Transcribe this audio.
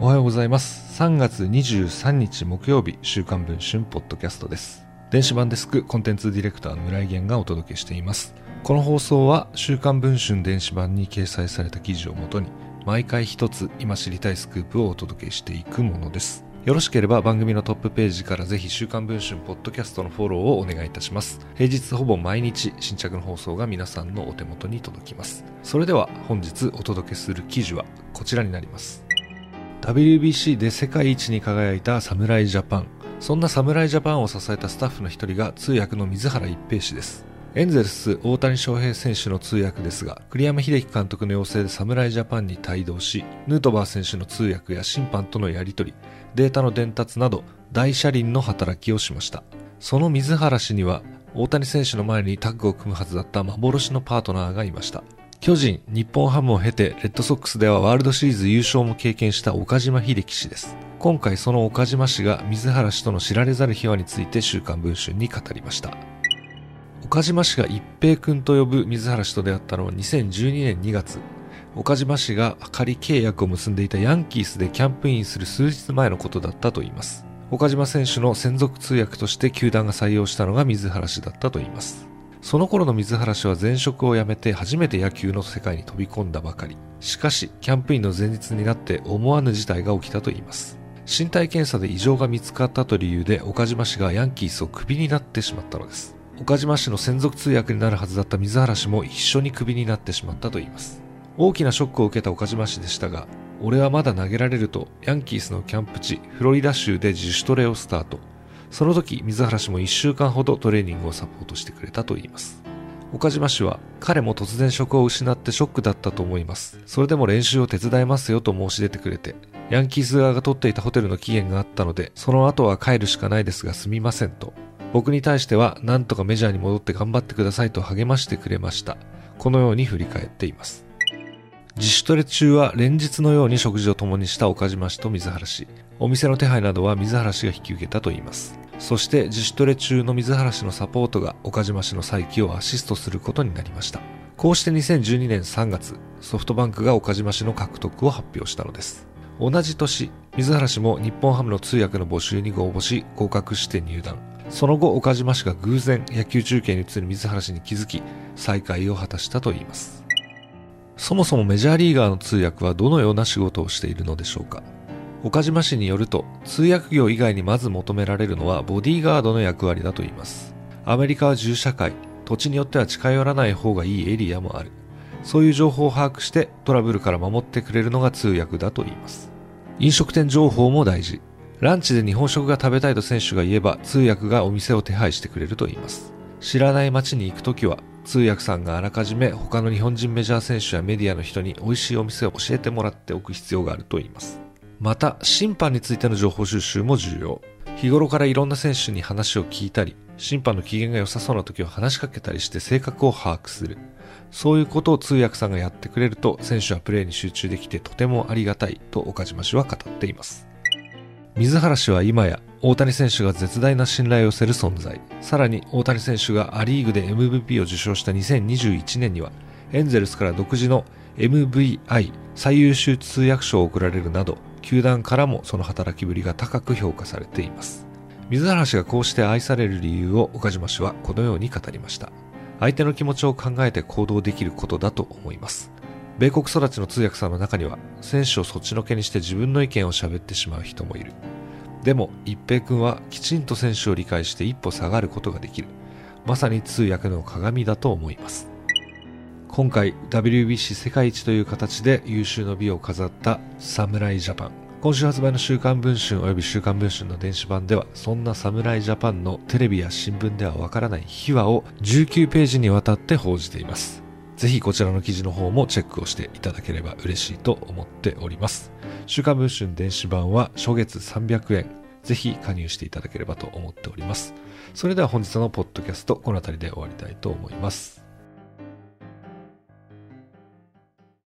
おはようございます3月23日木曜日週刊文春ポッドキャストです電子版デスクコンテンツディレクターの村井源がお届けしていますこの放送は週刊文春電子版に掲載された記事をもとに毎回一つ今知りたいスクープをお届けしていくものですよろしければ番組のトップページからぜひ週刊文春ポッドキャストのフォローをお願いいたします。平日ほぼ毎日新着の放送が皆さんのお手元に届きます。それでは本日お届けする記事はこちらになります。WBC で世界一に輝いた侍ジャパン。そんな侍ジャパンを支えたスタッフの一人が通訳の水原一平氏です。エンゼルス大谷翔平選手の通訳ですが、栗山英樹監督の要請で侍ジャパンに帯同し、ヌートバー選手の通訳や審判とのやり取り、データの伝達など大車輪の働きをしました。その水原氏には、大谷選手の前にタッグを組むはずだった幻のパートナーがいました。巨人、日本ハムを経て、レッドソックスではワールドシリーズ優勝も経験した岡島秀樹氏です。今回その岡島氏が水原氏との知られざる秘話について週刊文春に語りました。岡島氏が一平君と呼ぶ水原氏と出会ったのは2012年2月。岡島氏が仮契約を結んでいたヤンキースでキャンプインする数日前のことだったといいます。岡島選手の専属通訳として球団が採用したのが水原氏だったといいます。その頃の水原氏は前職を辞めて初めて野球の世界に飛び込んだばかり。しかし、キャンプインの前日になって思わぬ事態が起きたといいます。身体検査で異常が見つかったと理由で岡島氏がヤンキースをクビになってしまったのです。岡島氏の専属通訳になるはずだった水原氏も一緒にクビになってしまったといいます。大きなショックを受けた岡島氏でしたが、俺はまだ投げられるとヤンキースのキャンプ地フロリダ州で自主トレをスタート。その時、水原氏も1週間ほどトレーニングをサポートしてくれたといいます。岡島氏は、彼も突然職を失ってショックだったと思います。それでも練習を手伝いますよと申し出てくれて、ヤンキース側が取っていたホテルの期限があったので、その後は帰るしかないですがすみませんと。僕に対しては、なんとかメジャーに戻って頑張ってくださいと励ましてくれました。このように振り返っています。自主トレ中は連日のように食事を共にした岡島氏と水原氏。お店の手配などは水原氏が引き受けたといいます。そして自主トレ中の水原氏のサポートが岡島氏の再起をアシストすることになりました。こうして2012年3月、ソフトバンクが岡島氏の獲得を発表したのです。同じ年、水原氏も日本ハムの通訳の募集にご応募し、合格して入団。その後、岡島氏が偶然野球中継に移る水原氏に気づき、再会を果たしたといいます。そもそもメジャーリーガーの通訳はどのような仕事をしているのでしょうか？岡島氏によると通訳業以外にまず求められるのはボディーガードの役割だと言います。アメリカは銃社会土地によっては近寄らない方がいいエリアもある。そういう情報を把握してトラブルから守ってくれるのが通訳だと言います。飲食店情報も大事。ランチで日本食が食べたいと選手が言えば通訳がお店を手配してくれると言います。知らない街に行くときは通訳さんがあらかじめ他の日本人メジャー選手やメディアの人に美味しいお店を教えてもらっておく必要があると言いますまた、審判についての情報収集も重要。日頃からいろんな選手に話を聞いたり、審判の機嫌が良さそうな時は話しかけたりして性格を把握する。そういうことを通訳さんがやってくれると、選手はプレーに集中できてとてもありがたいと岡島氏は語っています。水原氏は今や大谷選手が絶大な信頼を寄せる存在。さらに大谷選手がアリーグで MVP を受賞した2021年には、エンゼルスから独自の MVI 最優秀通訳賞を贈られるなど、球団からもその働きぶりが高く評価されています。水原氏がこうして愛される理由を岡島氏はこのように語りました。相手の気持ちを考えて行動できることだと思います。米国育ちの通訳さんの中には、選手をそっちのけにして自分の意見を喋ってしまう人もいる。でも、一平君はきちんと選手を理解して一歩下がることができる。まさに通訳の鏡だと思います。今回 WBC 世界一という形で優秀の美を飾った侍ジャパン今週発売の週刊文春及び週刊文春の電子版ではそんな侍ジャパンのテレビや新聞ではわからない秘話を19ページにわたって報じていますぜひこちらの記事の方もチェックをしていただければ嬉しいと思っております。週刊文春電子版は初月300円ぜひ加入していただければと思っております。それでは本日のポッドキャストこの辺りで終わりたいと思います。